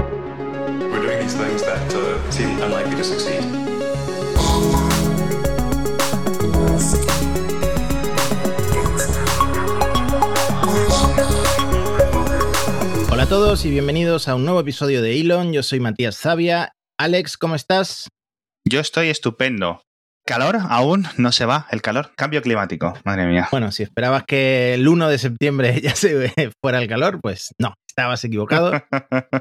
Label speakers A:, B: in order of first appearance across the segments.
A: We're doing these things that uh, seem unlikely to succeed.
B: Hola a todos y bienvenidos a un nuevo episodio de Elon. Yo soy Matías Zavia. Alex, ¿cómo estás?
C: Yo estoy estupendo. ¿Calor? Aún no se va el calor. Cambio climático, madre mía.
B: Bueno, si esperabas que el 1 de septiembre ya se fuera el calor, pues no, estabas equivocado.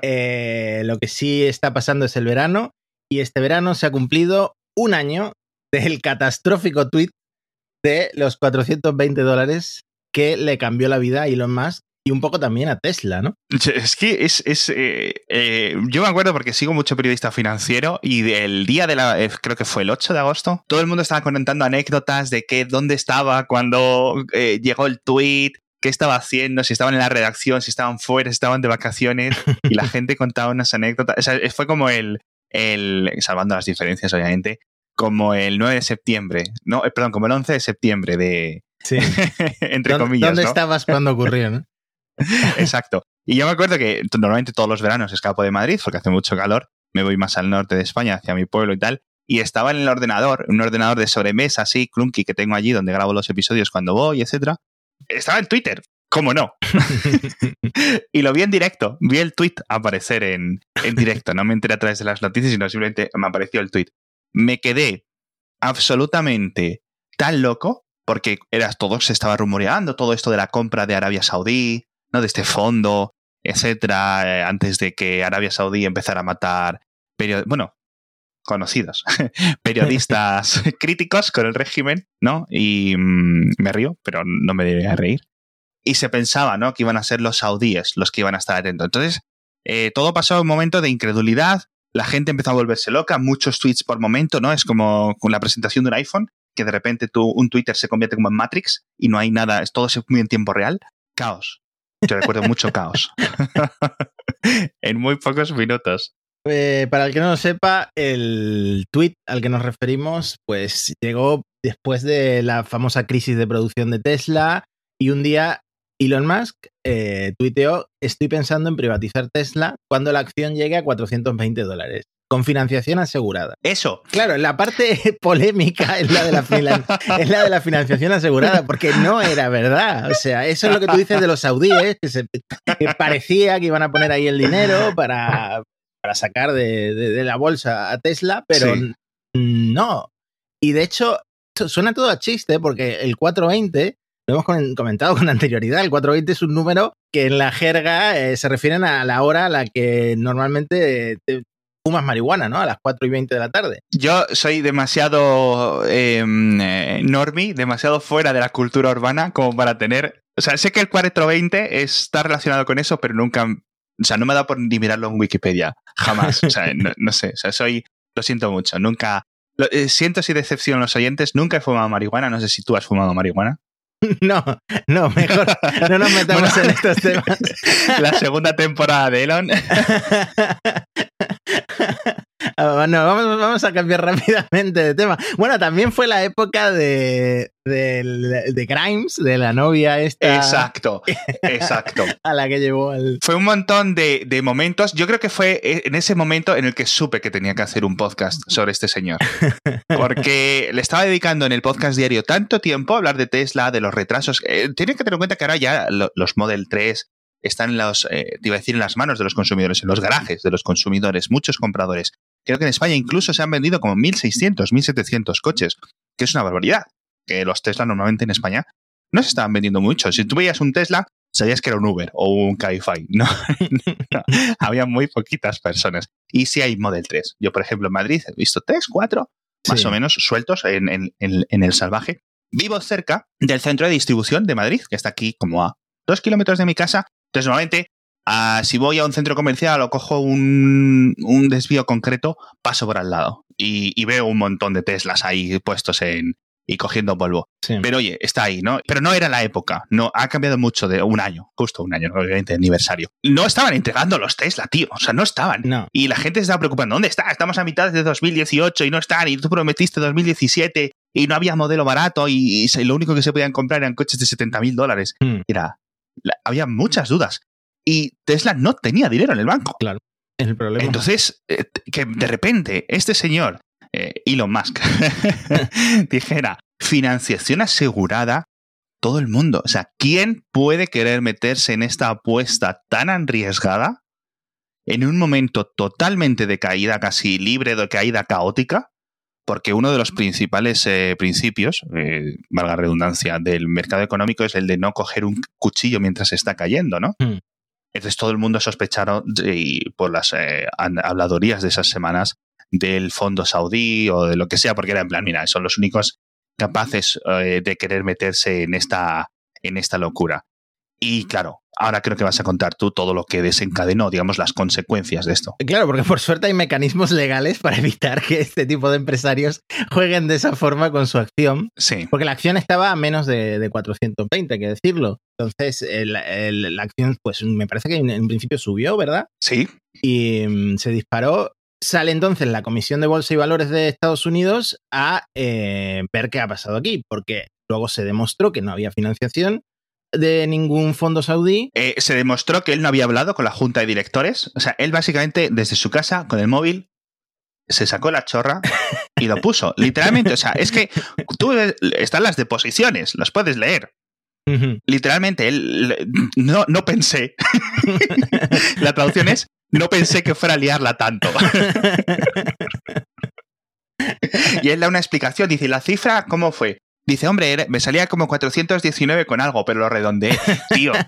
B: Eh, lo que sí está pasando es el verano y este verano se ha cumplido un año del catastrófico tweet de los 420 dólares que le cambió la vida a Elon Musk y un poco también a Tesla, ¿no?
C: Es que es. es eh, eh, yo me acuerdo porque sigo mucho periodista financiero y el día de la. eh, creo que fue el 8 de agosto. Todo el mundo estaba contando anécdotas de que dónde estaba cuando eh, llegó el tweet, qué estaba haciendo, si estaban en la redacción, si estaban fuera, si estaban de vacaciones. Y la gente contaba unas anécdotas. O sea, fue como el. el salvando las diferencias, obviamente. Como el 9 de septiembre. No, eh, perdón, como el 11 de septiembre de.
B: Sí.
C: entre
B: ¿Dónde,
C: comillas.
B: ¿Dónde
C: ¿no?
B: estabas cuando ocurrió, no?
C: Exacto. Y yo me acuerdo que normalmente todos los veranos escapo de Madrid porque hace mucho calor, me voy más al norte de España, hacia mi pueblo y tal, y estaba en el ordenador, un ordenador de sobremesa así, clunky, que tengo allí donde grabo los episodios cuando voy, etcétera. Estaba en Twitter, ¿cómo no? y lo vi en directo, vi el tweet aparecer en, en directo, no me enteré a través de las noticias, sino simplemente me apareció el tweet. Me quedé absolutamente tan loco porque era todo se estaba rumoreando todo esto de la compra de Arabia Saudí, ¿no? De este fondo, etcétera, eh, antes de que Arabia Saudí empezara a matar bueno, conocidos, periodistas críticos con el régimen, ¿no? Y mm, me río, pero no me debería reír. Y se pensaba, ¿no? Que iban a ser los saudíes los que iban a estar atentos. Entonces, eh, todo pasó en un momento de incredulidad, la gente empezó a volverse loca, muchos tweets por momento, ¿no? Es como con la presentación de un iPhone, que de repente tú, un Twitter se convierte como en Matrix y no hay nada, es todo muy en tiempo real. Caos. Yo recuerdo mucho caos. en muy pocos minutos.
B: Eh, para el que no lo sepa, el tweet al que nos referimos, pues llegó después de la famosa crisis de producción de Tesla y un día Elon Musk eh, tuiteó, estoy pensando en privatizar Tesla cuando la acción llegue a 420 dólares, con financiación asegurada.
C: Eso.
B: Claro, la parte polémica es la, de la finan- es la de la financiación asegurada, porque no era verdad. O sea, eso es lo que tú dices de los saudíes, que, se, que parecía que iban a poner ahí el dinero para, para sacar de, de- de la bolsa a Tesla, pero
C: Sí.
B: no. Y de hecho, su- suena todo a chiste, porque el 420, lo hemos comentado con anterioridad, el 420 es un número que en la jerga eh, se refieren a la hora a la que normalmente te fumas marihuana, ¿no? A las 4 y 20 de la tarde.
C: Yo soy demasiado eh, eh, normie, demasiado fuera de la cultura urbana como para tener... O sea, sé que el 420 está relacionado con eso, pero nunca... O sea, no me ha dado por ni mirarlo en Wikipedia. Jamás. O sea, no, no sé. O sea, soy... Lo siento mucho. Nunca... lo- eh, siento si decepciono a los oyentes. Nunca he fumado marihuana. No sé si tú has fumado marihuana.
B: No, no, mejor no nos metamos
C: Bueno.
B: en estos temas.
C: La segunda temporada de Elon.
B: Ah, no, vamos, vamos a cambiar rápidamente de tema. Bueno, también fue la época de, de, de Grimes, de la novia esta
C: Exacto. Exacto.
B: a la que llevó al...
C: Fue un montón de, de momentos. Yo creo que fue en ese momento en el que supe que tenía que hacer un podcast sobre este señor. Porque le estaba dedicando en el podcast diario tanto tiempo a hablar de Tesla, de los retrasos. Eh, Tienen que tener en cuenta que ahora ya lo- los Model 3 están en los, eh, te iba a decir, en las manos de los consumidores, en los garajes de los consumidores, muchos compradores. Creo que en España incluso se han vendido como 1.600, 1.700 coches, que es una barbaridad. Que los Tesla normalmente en España no se estaban vendiendo mucho. Si tú veías un Tesla, sabías que era un Uber o un Cabify. No, no, había muy poquitas personas. Y si hay Model 3. Yo, por ejemplo, en Madrid he visto 3, 4, más
B: Sí.
C: o menos, sueltos en, en- en- en el salvaje. Vivo cerca del centro de distribución de Madrid, que está aquí como a dos kilómetros de mi casa. Entonces, normalmente, ah, si voy a un centro comercial o cojo un, un desvío concreto, paso por al lado y, y veo un montón de Teslas ahí puestos en y cogiendo polvo.
B: Sí.
C: Pero oye, está ahí, ¿no? Pero no era la época. No, ha cambiado mucho de un año, justo un año, obviamente, aniversario. No estaban entregando los Tesla, tío. O sea, no estaban.
B: No.
C: Y la gente se estaba preocupando. ¿Dónde está? Estamos a mitad de 2018 y no están. Y tú prometiste 2017 y no había modelo barato y, lo único que se podían comprar eran coches de 70 mil dólares. Era, la- había muchas dudas. Y Tesla no tenía dinero en el banco.
B: Claro. Es el problema.
C: Entonces, eh, que de repente este señor, eh, Elon Musk, dijera financiación asegurada, todo el mundo. O sea, ¿quién puede querer meterse en esta apuesta tan arriesgada en un momento totalmente de caída, casi libre de caída caótica? Porque uno de los principales eh, principios, eh, valga redundancia, del mercado económico es el de no coger un cuchillo mientras está cayendo, ¿no?
B: Hmm.
C: Entonces todo el mundo sospecharon y por las eh, habladorías de esas semanas del fondo saudí o de lo que sea, porque era en plan, mira, son los únicos capaces eh, de querer meterse en esta, en esta locura. Y claro, ahora creo que vas a contar tú todo lo que desencadenó, digamos, las consecuencias de esto.
B: Claro, porque por suerte hay mecanismos legales para evitar que este tipo de empresarios jueguen de esa forma con su acción.
C: Sí,
B: Porque la acción estaba a menos de, de 420, hay que decirlo. Entonces, el- el- la acción, pues me parece que en, en principio subió, ¿verdad?
C: sí,
B: Y mm, se disparó. Sale entonces la Comisión de Bolsa y Valores de Estados Unidos a eh, ver qué ha pasado aquí, porque luego se demostró que no había financiación de ningún fondo saudí.
C: Eh, se demostró que él no había hablado con la junta de directores. O sea, él básicamente desde su casa, con el móvil, se sacó la chorra y lo puso. Literalmente, o sea, es que tú están las deposiciones, las puedes leer. Literalmente, él no, no pensé. la traducción es no pensé que fuera a liarla tanto. y él da una explicación, dice, ¿y la cifra cómo fue? Dice, hombre, me salía como 419 con algo, pero lo redondeé. Tío,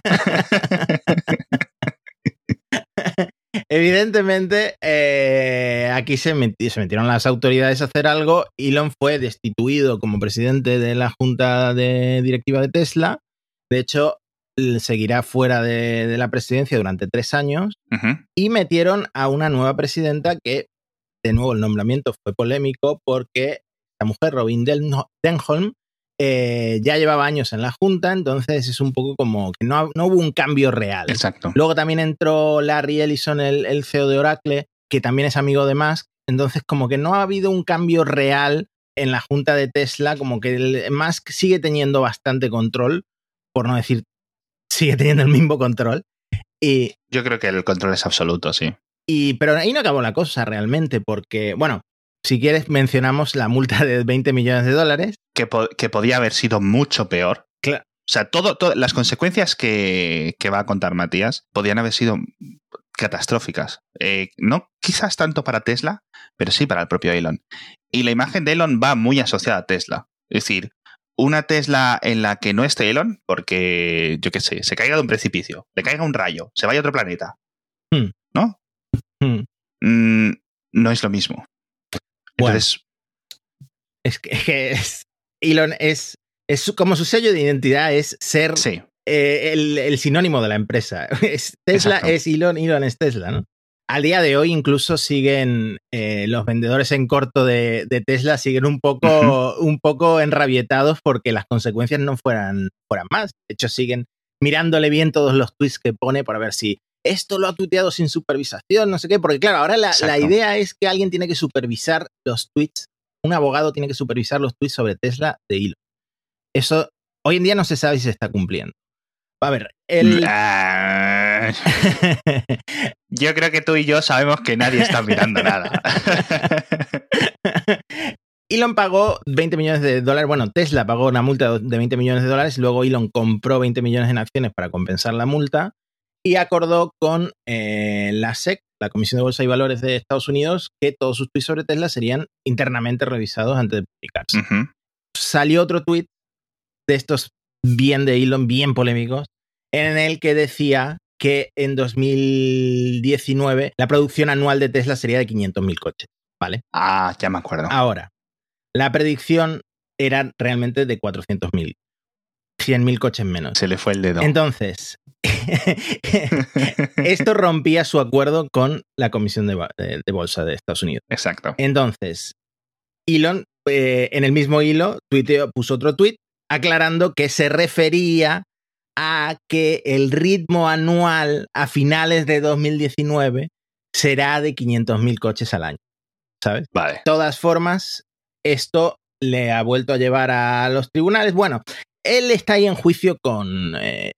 B: Evidentemente, eh, aquí se, meti- se metieron las autoridades a hacer algo. Elon fue destituido como presidente de la junta de directiva de Tesla. De hecho, seguirá fuera de, de la presidencia durante tres años. Y metieron a una nueva presidenta que, de nuevo, el nombramiento fue polémico porque la mujer, Robin Den- Denholm, eh, ya llevaba años en la junta. Entonces es un poco como que no, no hubo un cambio real.
C: Exacto.
B: Luego también entró Larry Ellison, el, el CEO de Oracle, que también es amigo de Musk. Entonces, como que no ha habido un cambio real en la junta de Tesla, como que el- Musk sigue teniendo bastante control, por no decir, sigue teniendo el mismo control. Y,
C: Yo creo que el control es absoluto, sí.
B: y, pero ahí no acabó la cosa realmente, porque, bueno, si quieres, mencionamos la multa de 20 millones de dólares.
C: Que, po- que podía haber sido mucho peor.
B: Claro.
C: O sea, todo, todo- las consecuencias que, que va a contar Matías podían haber sido catastróficas. Eh, no quizás tanto para Tesla, pero sí para el propio Elon. Y la imagen de Elon va muy asociada a Tesla. Es decir, una Tesla en la que no esté Elon, porque, yo qué sé, se caiga de un precipicio, le caiga un rayo, se vaya a otro planeta.
B: Hmm.
C: ¿No?
B: Hmm.
C: Mm, no es lo mismo.
B: Bueno.
C: Entonces,
B: Es que, es que es- Elon es, como su sello de identidad, es ser
C: sí,
B: eh, el, el sinónimo de la empresa. Es- Tesla
C: Exacto.
B: es Elon, Elon es Tesla, ¿no? Al día de hoy incluso siguen eh, los vendedores en corto de, de Tesla siguen un poco, un poco enrabietados porque las consecuencias no fueran, fueran más. De hecho, siguen mirándole bien todos los tweets que pone para ver si esto lo ha tuiteado sin supervisación, no sé qué. Porque claro, ahora la, idea es que alguien tiene que supervisar los tweets, un abogado tiene que supervisar los tweets sobre Tesla de Elon. Eso hoy en día no se sabe si se está cumpliendo. A ver, el...
C: Ah, yo creo que tú y yo sabemos que nadie está mirando nada.
B: Elon pagó 20 millones de dólares. Bueno, Tesla pagó una multa de 20 millones de dólares. Luego Elon compró 20 millones en acciones para compensar la multa y acordó con eh, la SEC, la Comisión de Bolsa y Valores de Estados Unidos, que todos sus tweets sobre Tesla serían internamente revisados antes de publicarse. Salió otro tweet de estos bien de Elon, bien polémicos, en el que decía que en 2019 la producción anual de Tesla sería de 500.000 coches. ¿Vale?
C: Ah, ya me acuerdo.
B: Ahora, la predicción era realmente de 400.000. 100.000 coches menos.
C: Se le fue el dedo.
B: Entonces, esto rompía su acuerdo con la Comisión de, Ba- de- de Bolsa de Estados Unidos.
C: Exacto.
B: Entonces, Elon, eh, en el mismo hilo, tuiteó, puso otro tuit aclarando que se refería a que el ritmo anual a finales de 2019 será de 500.000 coches al año. ¿Sabes?
C: Vale.
B: De todas formas, esto le ha vuelto a llevar a los tribunales. Bueno, él está ahí en juicio con... eh,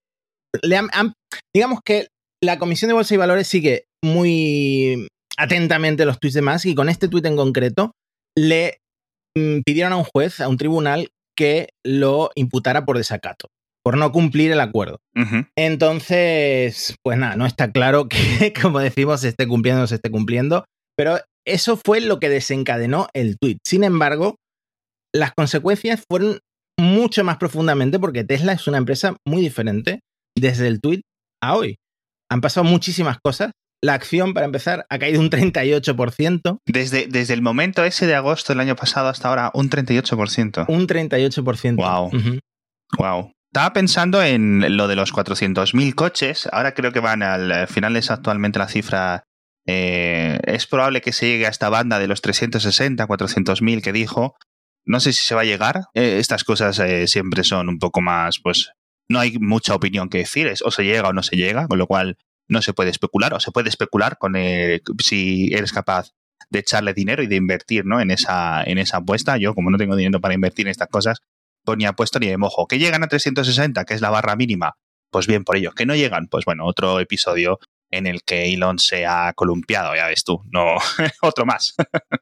B: le han- han- digamos que la Comisión de Bolsa y Valores sigue muy atentamente los tweets de Musk y con este tuit en concreto le mm, pidieron a un juez, a un tribunal, que lo imputara por desacato, por no cumplir el acuerdo. Entonces, pues nada, no está claro que, como decimos, se esté cumpliendo o no se esté cumpliendo, pero eso fue lo que desencadenó el tweet. Sin embargo, las consecuencias fueron mucho más profundamente porque Tesla es una empresa muy diferente desde el tweet a hoy. Han pasado muchísimas cosas. La acción, para empezar, ha caído un 38%.
C: Desde, desde el momento ese de agosto del año pasado hasta ahora, un 38%.
B: Un 38%.
C: Wow. Wow. Estaba pensando en lo de los 400.000 coches. Ahora creo que van al final es actualmente la cifra. Eh, es probable que se llegue a esta banda de los 360, 400.000 que dijo. No sé si se va a llegar. Eh, estas cosas eh, siempre son un poco más, pues, no hay mucha opinión que decir. Es, o se llega o no se llega, con lo cual no se puede especular. O se puede especular con si eres capaz de echarle dinero y de invertir ¿no? en, esa, en esa apuesta. Yo, como no tengo dinero para invertir en estas cosas, pues ni apuesto ni de mojo. Que llegan a 360, que es la barra mínima, pues bien por ello. Que no llegan, pues bueno, otro episodio en el que Elon se ha columpiado, ya ves tú, no otro más.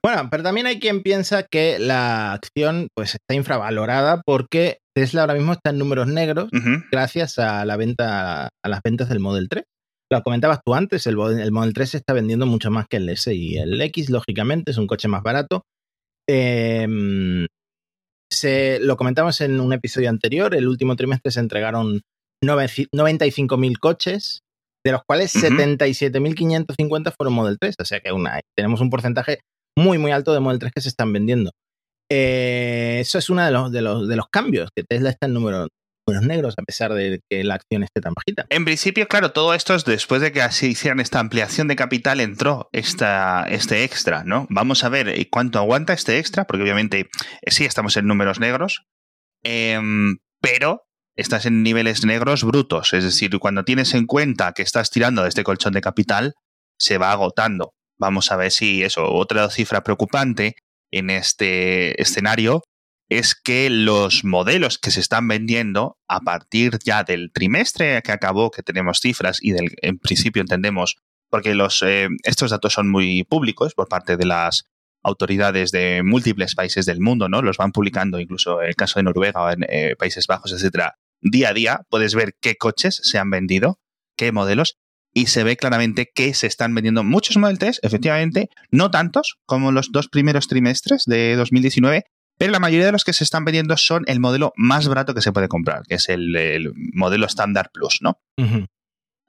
B: bueno, pero también hay quien piensa que la acción pues está infravalorada porque Tesla ahora mismo está en números negros gracias a la venta a las ventas del Model 3. Lo comentabas tú antes, el, el, Model 3 se está vendiendo mucho más que el S y el X, lógicamente, es un coche más barato. Em, se, lo comentamos en un episodio anterior, el último trimestre se entregaron 95.000 coches de los cuales 77.550 fueron Model 3. O sea que una, tenemos un porcentaje muy, muy alto de Model 3 que se están vendiendo. Eh, eso es uno de los, de, los, de los cambios, que Tesla está en números negros a pesar de que la acción esté tan bajita.
C: En principio, claro, todo esto es después de que así hicieran esta ampliación de capital entró esta, este extra, ¿no? Vamos a ver eh, cuánto aguanta este extra, porque obviamente eh, sí estamos en números negros, em, pero estás en niveles negros brutos. Es decir, cuando tienes en cuenta que estás tirando de este colchón de capital, se va agotando. Vamos a ver si eso, otra cifra preocupante en este escenario es que los modelos que se están vendiendo a partir ya del trimestre que acabó, que tenemos cifras y del, en principio entendemos, porque los, eh, estos datos son muy públicos por parte de las autoridades de múltiples países del mundo, ¿no? Los van publicando, incluso en el caso de Noruega o en eh, Países Bajos, etcétera, día a día puedes ver qué coches se han vendido, qué modelos, y se ve claramente que se están vendiendo muchos Model 3, efectivamente, no tantos como los dos primeros trimestres de 2019, pero la mayoría de los que se están vendiendo son el modelo más barato que se puede comprar, que es el, modelo Standard Plus, ¿no?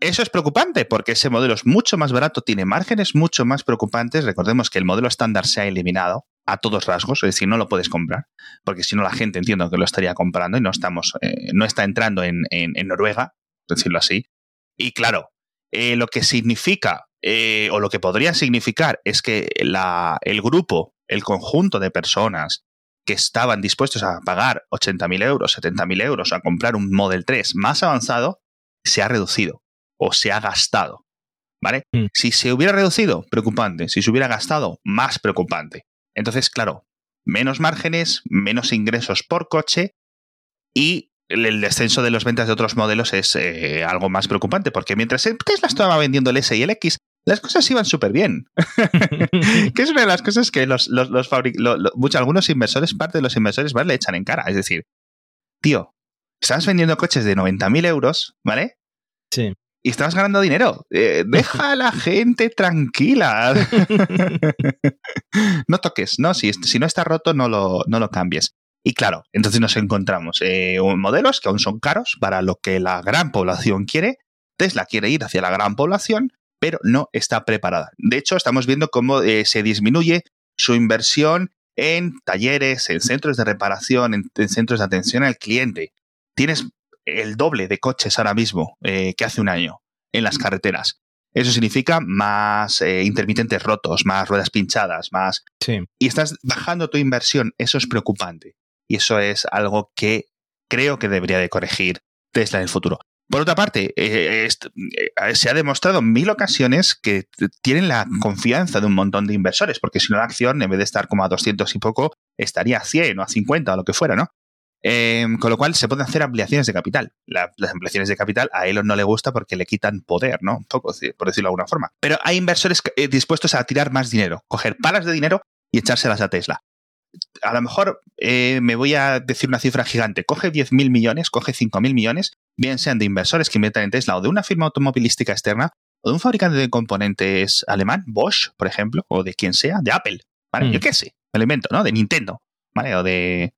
C: Eso es preocupante porque ese modelo es mucho más barato, tiene márgenes mucho más preocupantes. Recordemos que el modelo estándar se ha eliminado a todos rasgos, es decir, no lo puedes comprar, porque si no la gente entiendo que lo estaría comprando y no estamos, eh, no está entrando en, Noruega, decirlo así. Y claro, eh, lo que significa eh, o lo que podría significar es que la, el grupo, el conjunto de personas que estaban dispuestos a pagar 80.000 euros, 70.000 euros a comprar un Model 3 más avanzado, se ha reducido o se ha gastado. ¿Vale? Mm. Si se hubiera reducido, preocupante. Si se hubiera gastado, más preocupante. Entonces, claro, menos márgenes, menos ingresos por coche y el descenso de las ventas de otros modelos es eh, algo más preocupante, porque mientras Tesla estaba vendiendo el S y el X, las cosas iban súper bien. que es una de las cosas que los, los, muchos, algunos inversores, parte de los inversores, ¿vale? le echan en cara. Es decir, tío, estás vendiendo coches de 90.000 euros, ¿vale?
B: Sí
C: y estás ganando dinero. Eh, deja a la gente tranquila. no toques, ¿no? Si, si no está roto, no lo, no lo cambies. Y claro, entonces nos encontramos eh, modelos que aún son caros para lo que la gran población quiere. Tesla quiere ir hacia la gran población, pero no está preparada. De hecho, estamos viendo cómo eh, se disminuye su inversión en talleres, en centros de reparación, en centros de atención al cliente. Tienes el doble de coches ahora mismo eh, que hace un año en las carreteras. Eso significa más eh, intermitentes rotos, más ruedas pinchadas, más...
B: Sí.
C: Y estás bajando tu inversión. Eso es preocupante. Y eso es algo que creo que debería de corregir Tesla en el futuro. Por otra parte, eh, se ha demostrado en mil ocasiones que tienen la confianza de un montón de inversores, porque si no la acción, en vez de estar como a 200 y poco, estaría a 100 o a 50 o lo que fuera, ¿no? Em, con lo cual se pueden hacer ampliaciones de capital. las ampliaciones de capital a Elon no le gusta porque le quitan poder, ¿no? Un poco, por decirlo de alguna forma. Pero hay inversores eh, dispuestos a tirar más dinero, coger palas de dinero y echárselas a Tesla. A lo mejor eh, me voy a decir una cifra gigante. Coge 10.000 millones, coge 5.000 millones, bien sean de inversores que inviertan en Tesla o de una firma automovilística externa o de un fabricante de componentes alemán, Bosch, por ejemplo, o de quien sea, de Apple, ¿vale? Yo mm. qué sé, me lo invento, ¿no? De Nintendo, ¿vale? O de,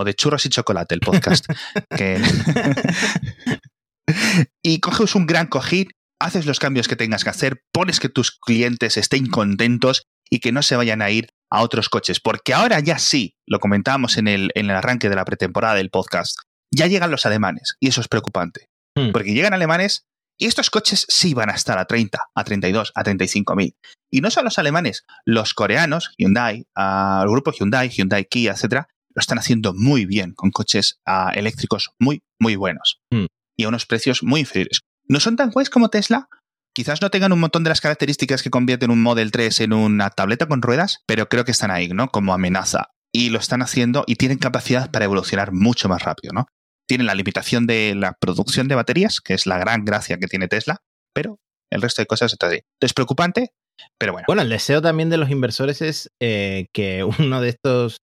C: o de churros y chocolate, el podcast. y coges un gran cojín, haces los cambios que tengas que hacer, pones que tus clientes estén contentos y que no se vayan a ir a otros coches. Porque ahora ya sí, lo comentábamos en el, en el arranque de la pretemporada del podcast, ya llegan los alemanes y eso es preocupante. Hmm. Porque llegan alemanes y estos coches sí van a estar a 30, a 32, a 35 mil. Y no son los alemanes, los coreanos, Hyundai, el grupo Hyundai, Hyundai Kia, etcétera, lo están haciendo muy bien con coches ah, eléctricos muy, muy buenos hmm. y a unos precios muy inferiores. No son tan guays como Tesla. Quizás no tengan un montón de las características que convierten un Model 3 en una tableta con ruedas, pero creo que están ahí, ¿no? Como amenaza. Y lo están haciendo y tienen capacidad para evolucionar mucho más rápido, ¿no? Tienen la limitación de la producción de baterías, que es la gran gracia que tiene Tesla, pero el resto de cosas está ahí. Es preocupante, pero bueno.
B: Bueno, el deseo también de los inversores es eh, que uno de estos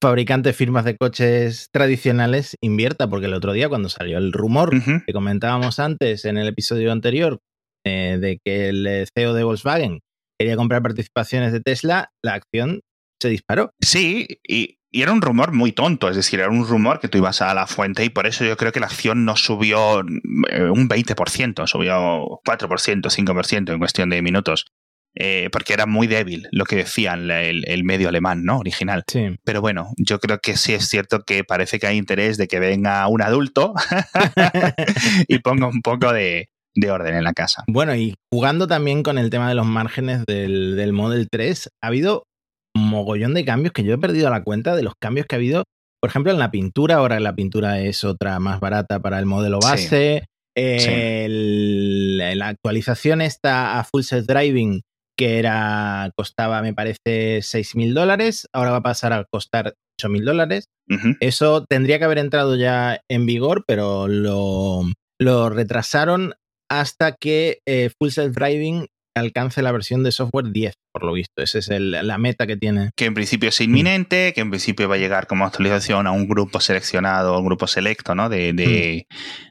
B: fabricante firmas de coches tradicionales invierta, porque el otro día cuando salió el rumor que comentábamos antes en el episodio anterior eh, de que el CEO de Volkswagen quería comprar participaciones de Tesla, la acción se disparó.
C: Sí, y, era un rumor muy tonto, es decir, era un rumor que tú ibas a la fuente y por eso yo creo que la acción no subió eh, un 20%, subió 4%, 5% en cuestión de minutos. Eh, porque era muy débil lo que decían el, medio alemán, ¿no? Original.
B: Sí.
C: Pero bueno, yo creo que sí es cierto que parece que hay interés de que venga un adulto y ponga un poco de, orden en la casa.
B: Bueno, y jugando también con el tema de los márgenes del, del Model 3, ha habido un mogollón de cambios que yo he perdido la cuenta de los cambios que ha habido, por ejemplo, en la pintura. Ahora la pintura es otra más barata para el modelo base. La actualización está a Full Self Driving que era, costaba, me parece, 6 mil dólares, ahora va a pasar a costar 8 mil dólares. Eso tendría que haber entrado ya en vigor, pero lo, lo retrasaron hasta que eh, Full Self Driving alcance la versión de software 10, por lo visto. Esa es la meta que tiene.
C: Que en principio es inminente, que en principio va a llegar como actualización a un grupo seleccionado, un grupo selecto, ¿no? De, de,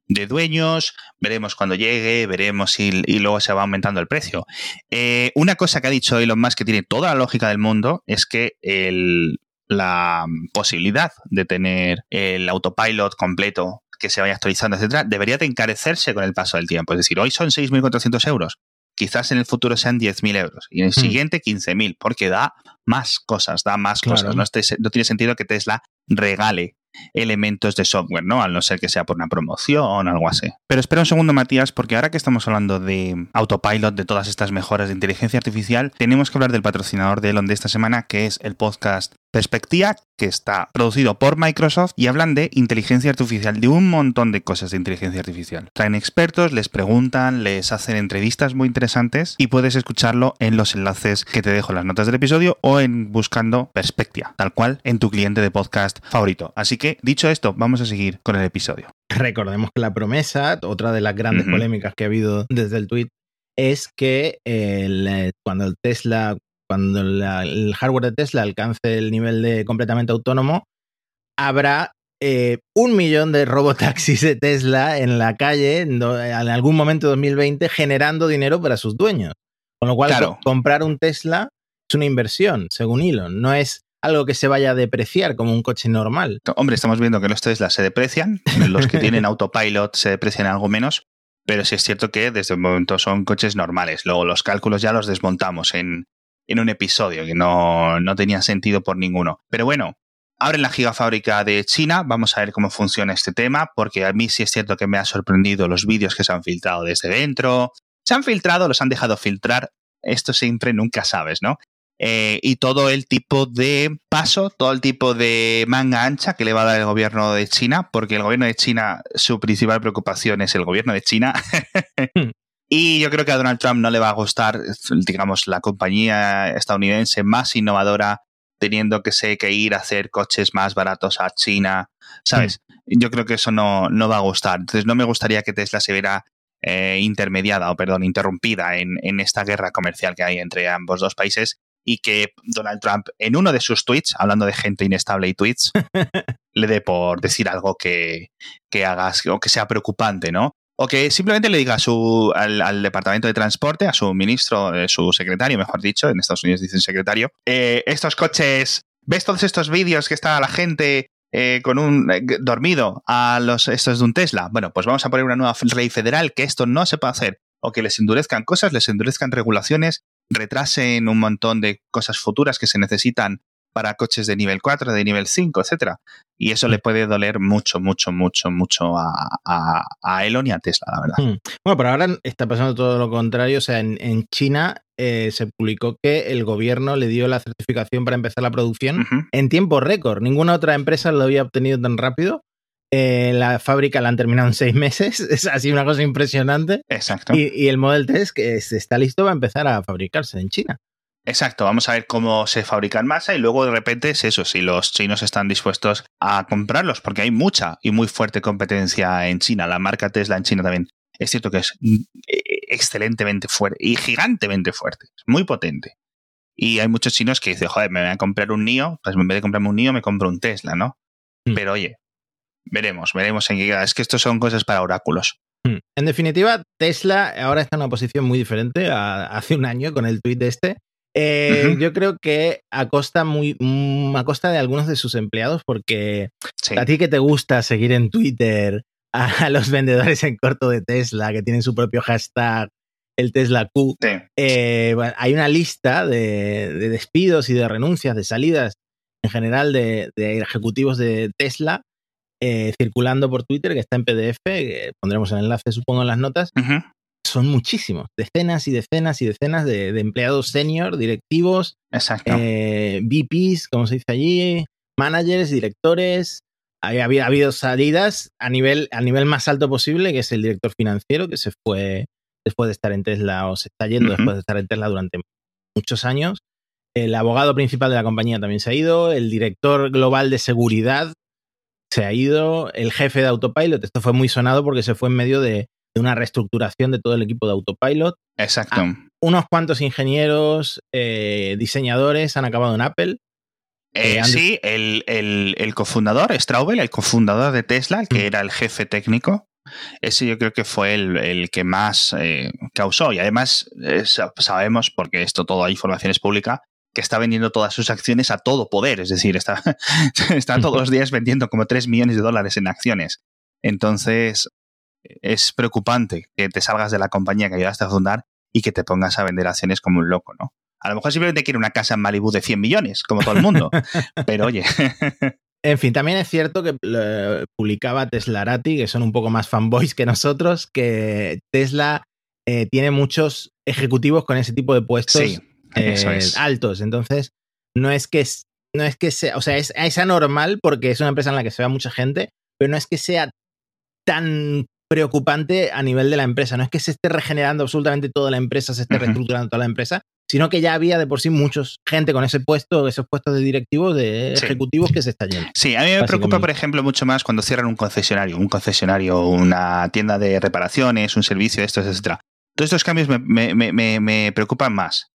C: mm. dueños. Veremos cuando llegue, veremos si, y luego se va aumentando el precio. Eh, una cosa que ha dicho Elon Musk que tiene toda la lógica del mundo es que el, la posibilidad de tener el autopilot completo que se vaya actualizando, etcétera, debería de encarecerse con el paso del tiempo. Es decir, hoy son 6.400 euros quizás en el futuro sean 10.000 euros y en el hmm. siguiente 15.000, porque da más cosas, da más cosas. No, no tiene sentido que Tesla regale elementos de software, ¿no? Al no ser que sea por una promoción o algo así. Pero espera un segundo, Matías, porque ahora que estamos hablando de autopilot, de todas estas mejoras de inteligencia artificial, tenemos que hablar del patrocinador de Elon de esta semana, que es el podcast Perspectiva, que está producido por Microsoft y hablan de inteligencia artificial, de un montón de cosas de inteligencia artificial. Traen expertos, les preguntan, les hacen entrevistas muy interesantes y puedes escucharlo en los enlaces que te dejo en las notas del episodio o en buscando Perspectiva, tal cual en tu cliente de podcast favorito. Así que, dicho esto, vamos a seguir con el episodio.
B: Recordemos que la promesa, otra de las grandes polémicas que ha habido desde el tweet, es que eh, cuando el Tesla, cuando el hardware de Tesla alcance el nivel de completamente autónomo, habrá eh, un millón de robotaxis de Tesla en la calle en, algún momento de 2020 generando dinero para sus dueños. Con lo cual, comprar un Tesla es una inversión, según Elon. No es algo que se vaya a depreciar como un coche normal.
C: Hombre, estamos viendo que los Tesla se deprecian, los que tienen autopilot se deprecian algo menos, pero sí es cierto que desde el momento son coches normales. Luego los cálculos ya los desmontamos en, en un episodio que no, no tenía sentido por ninguno. Pero bueno, abren la gigafábrica de China, vamos a ver cómo funciona este tema, porque a mí sí es cierto que me ha sorprendido los vídeos que se han filtrado desde dentro. Se han filtrado, los han dejado filtrar, esto siempre nunca sabes, ¿no? Eh, y todo el tipo de paso, todo el tipo de manga ancha que le va a dar el gobierno de China, porque el gobierno de China, su principal preocupación es el gobierno de China. Y yo creo que a Donald Trump no le va a gustar, digamos, la compañía estadounidense más innovadora, teniendo que, sé, que ir a hacer coches más baratos a China, ¿sabes? Yo creo que eso no, no va a gustar. Entonces no me gustaría que Tesla se viera eh, intermediada o, perdón, interrumpida en, en, esta guerra comercial que hay entre ambos dos países y que Donald Trump en uno de sus tweets, hablando de gente inestable y tweets, le dé por decir algo que, que hagas o que sea preocupante, ¿no? O que simplemente le diga a su, al, al, Departamento de Transporte, a su ministro, eh, su secretario, mejor dicho, en Estados Unidos dicen secretario, eh, estos coches, ¿ves todos estos vídeos que está la gente eh, con un eh, dormido a los estos de un Tesla? Bueno, pues vamos a poner una nueva ley federal que esto no se puede hacer. O que les endurezcan cosas, les endurezcan regulaciones, retrasen un montón de cosas futuras que se necesitan para coches de nivel 4, de nivel 5, etcétera. Y eso le puede doler mucho, mucho, mucho, mucho a, a, a Elon y a Tesla, la verdad.
B: Hmm. Bueno, pero ahora está pasando todo lo contrario. O sea, en, en China eh, se publicó que el gobierno le dio la certificación para empezar la producción uh -huh. en tiempo récord. Ninguna otra empresa lo había obtenido tan rápido. Eh, la fábrica la han terminado en seis meses. Es así una cosa impresionante.
C: Exacto.
B: Y, y el Model 3 que está listo va a empezar a fabricarse en China.
C: Exacto, vamos a ver cómo se fabrica en masa y luego de repente es eso, si los chinos están dispuestos a comprarlos, porque hay mucha y muy fuerte competencia en China. La marca Tesla en China también es cierto que es excelentemente fuerte y gigantemente fuerte, muy potente. Y hay muchos chinos que dicen, joder, me voy a comprar un NIO, pues en vez de comprarme un NIO me compro un Tesla, ¿no? Mm. Pero oye, veremos, veremos en qué queda. Es que estos son cosas para oráculos.
B: Mm. En definitiva, Tesla ahora está en una posición muy diferente a hace un año con el tuit de este. Eh, uh -huh. Yo creo que a costa, muy, mm, a costa de algunos de sus empleados, porque sí. a ti que te gusta seguir en Twitter a los vendedores en corto de Tesla, que tienen su propio hashtag, el Tesla Q,
C: sí.
B: eh, bueno, hay una lista de, de, despidos y de renuncias, de salidas en general de, de ejecutivos de Tesla eh, circulando por Twitter, que está en PDF, que pondremos el enlace, supongo, en las notas.
C: Uh -huh
B: son muchísimos, decenas y decenas y decenas de, de empleados senior, directivos, eh, VPs, como se dice allí, managers, directores. Ha, ha, habido salidas a nivel, a nivel más alto posible, que es el director financiero, que se fue después de estar en Tesla o se está yendo uh -huh. después de estar en Tesla durante muchos años. El abogado principal de la compañía también se ha ido, el director global de seguridad se ha ido, el jefe de Autopilot, esto fue muy sonado porque se fue en medio de, de una reestructuración de todo el equipo de Autopilot.
C: Exacto.
B: Ah, unos cuantos ingenieros, eh, diseñadores han acabado en Apple.
C: Eh, sí, el, el, el, cofundador, Straubel, el cofundador de Tesla, que mm. era el jefe técnico, ese yo creo que fue el, el que más eh, causó. Y además eh, sabemos, porque esto todo hay información es pública, que está vendiendo todas sus acciones a todo poder. Es decir, está, está todos los días vendiendo como 3 millones de dólares en acciones. Entonces, es preocupante que te salgas de la compañía que ayudaste a fundar y que te pongas a vender acciones como un loco, ¿no? A lo mejor simplemente quiere una casa en Malibu de 100 millones, como todo el mundo. Pero oye.
B: En fin, también es cierto que publicaba Teslarati, que son un poco más fanboys que nosotros, que Tesla eh, tiene muchos ejecutivos con ese tipo de puestos
C: sí,
B: eh, es. altos. Entonces, no es que no es que sea, o sea, es, es anormal porque es una empresa en la que se va mucha gente, pero no es que sea tan preocupante a nivel de la empresa. No es que se esté regenerando absolutamente toda la empresa, se esté uh -huh. reestructurando toda la empresa, sino que ya había de por sí muchos gente con ese puesto, esos puestos de directivos, de sí. ejecutivos que se está yendo.
C: Sí, a mí me preocupa, por ejemplo, mucho más cuando cierran un concesionario, un concesionario, una tienda de reparaciones, un servicio de estos, etcétera. Todos estos cambios me, me, me, me preocupan más.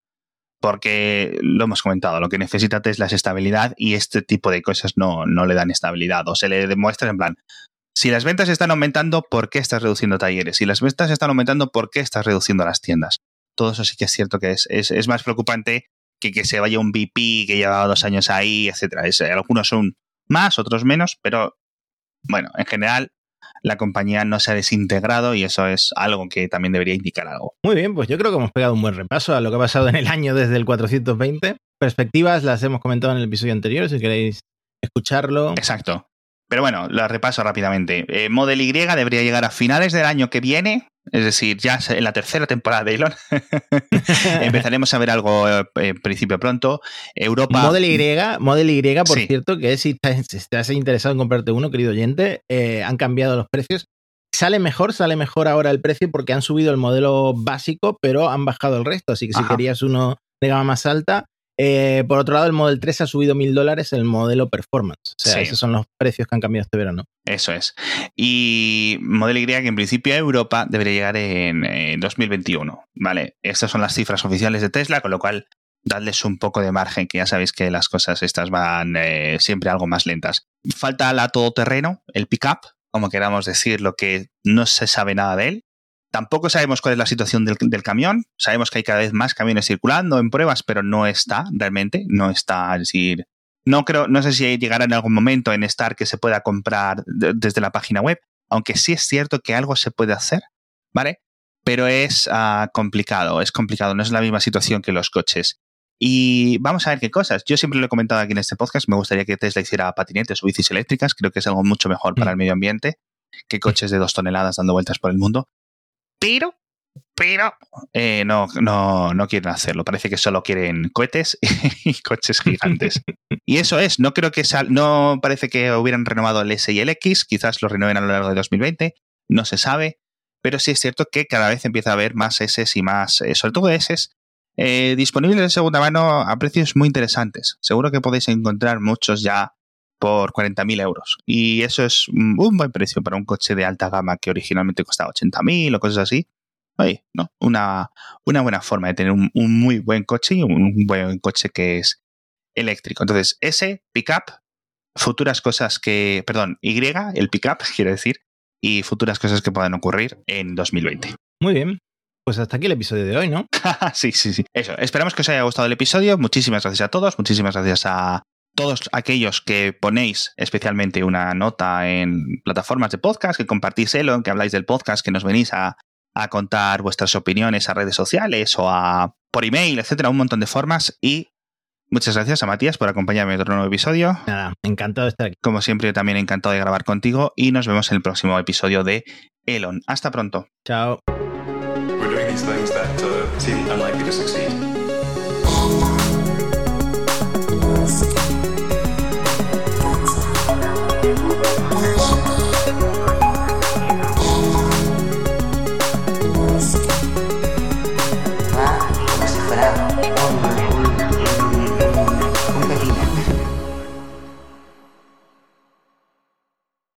C: Porque lo hemos comentado, lo que necesita Tesla es estabilidad y este tipo de cosas no, no le dan estabilidad. O se le demuestra en plan, si las ventas están aumentando, ¿por qué estás reduciendo talleres? Si las ventas están aumentando, ¿por qué estás reduciendo las tiendas? Todo eso sí que es cierto que es, es, es más preocupante que que se vaya un VP que llevaba dos años ahí, etcétera. algunos son más, otros menos, pero bueno, en general la compañía no se ha desintegrado y eso es algo que también debería indicar algo.
B: Muy bien, pues yo creo que hemos pegado un buen repaso a lo que ha pasado en el año desde el 420. Perspectivas las hemos comentado en el episodio anterior, si queréis escucharlo.
C: Exacto. Pero bueno, la repaso rápidamente. Eh, Model Y debería llegar a finales del año que viene, es decir, ya en la tercera temporada de Elon. Empezaremos a ver algo eh, en principio pronto. Europa.
B: Model Y, Model Y por sí. cierto, que si estás, si estás, interesado en comprarte uno, querido oyente, eh, han cambiado los precios. Sale mejor, sale mejor ahora el precio porque han subido el modelo básico, pero han bajado el resto. Así que si Ajá. querías uno de gama más alta, Eh, por otro lado, el Model 3 ha subido mil dólares el modelo Performance. O sea,
C: Sí.
B: esos son los precios que han cambiado este verano.
C: Eso es. Y Model Y, que en principio a Europa debería llegar en, eh, 2021. Vale, estas son las cifras oficiales de Tesla, con lo cual dadles un poco de margen, que ya sabéis que las cosas estas van eh, siempre algo más lentas. Falta la todoterreno, el pickup, como queramos decir, lo que no se sabe nada de él. Tampoco sabemos cuál es la situación del, del camión. Sabemos que hay cada vez más camiones circulando en pruebas, pero no está realmente. No está, es decir, no creo, no sé si llegará en algún momento en estar que se pueda comprar de- desde la página web, aunque sí es cierto que algo se puede hacer, ¿vale? Pero es ah, complicado, es complicado, no es la misma situación que los coches. Y vamos a ver qué cosas. Yo siempre lo he comentado aquí en este podcast, me gustaría que Tesla hiciera patinetes o bicis eléctricas, creo que es algo mucho mejor para
B: Mm.
C: el medio ambiente que coches de dos toneladas dando vueltas por el mundo. Pero, pero, eh, no, no, no quieren hacerlo. Parece que solo quieren cohetes y coches gigantes. Y eso es, no creo que sal, no parece que hubieran renovado el S y el X, quizás lo renueven a lo largo de 2020, no se sabe, pero sí es cierto que cada vez empieza a haber más S y más, eh, sobre todo S, eh, disponibles de segunda mano a precios muy interesantes. Seguro que podéis encontrar muchos ya por 40.000 euros. Y eso es un buen precio para un coche de alta gama que originalmente costaba 80.000 o cosas así. Oye, ¿no? Una, una buena forma de tener un, un muy buen coche y un buen coche que es eléctrico. Entonces, ese pickup, futuras cosas que, perdón, Y, el pickup, quiero decir, y futuras cosas que puedan ocurrir en 2020.
B: Muy bien. Pues hasta aquí el episodio de hoy, ¿no?
C: sí, sí, sí. Eso, esperamos que os haya gustado el episodio. Muchísimas gracias a todos, muchísimas gracias a todos aquellos que ponéis especialmente una nota en plataformas de podcast, que compartís Elon, que habláis del podcast, que nos venís a, a contar vuestras opiniones a redes sociales o a por email, etcétera, un montón de formas. Y muchas gracias a Matías por acompañarme en otro nuevo episodio.
B: Nada, encantado de estar aquí.
C: Como siempre, también encantado de grabar contigo y nos vemos en el próximo episodio de Elon. Hasta pronto.
B: Chao.